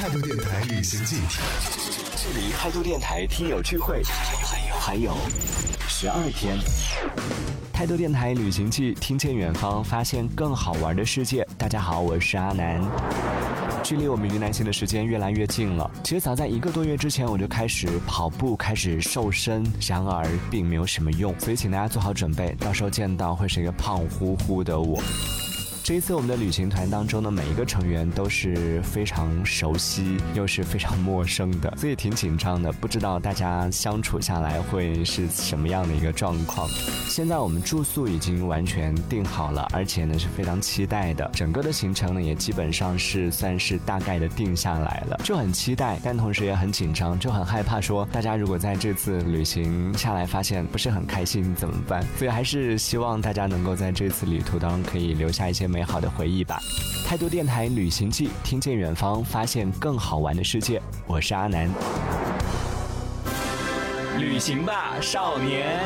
态度电台旅行记，距离态度电台听友聚会，还有十二天。态度电台旅行记，听见远方，发现更好玩的世界。大家好，我是阿南。距离我们云南行的时间越来越近了。其实早在一个多月之前，我就开始跑步，开始瘦身，然而并没有什么用。所以请大家做好准备，到时候见到会是一个胖乎乎的我。这一次我们的旅行团当中的每一个成员都是非常熟悉又是非常陌生的，所以挺紧张的，不知道大家相处下来会是什么样的一个状况。现在我们住宿已经完全定好了，而且呢是非常期待的，整个的行程呢也基本上是算是大概的定下来了，就很期待，但同时也很紧张，就很害怕说大家如果在这次旅行下来发现不是很开心怎么办？所以还是希望大家能够在这次旅途当中可以留下一些美。好的回忆吧。态度电台旅行记，听见远方，发现更好玩的世界。我是阿南。旅行吧，少年。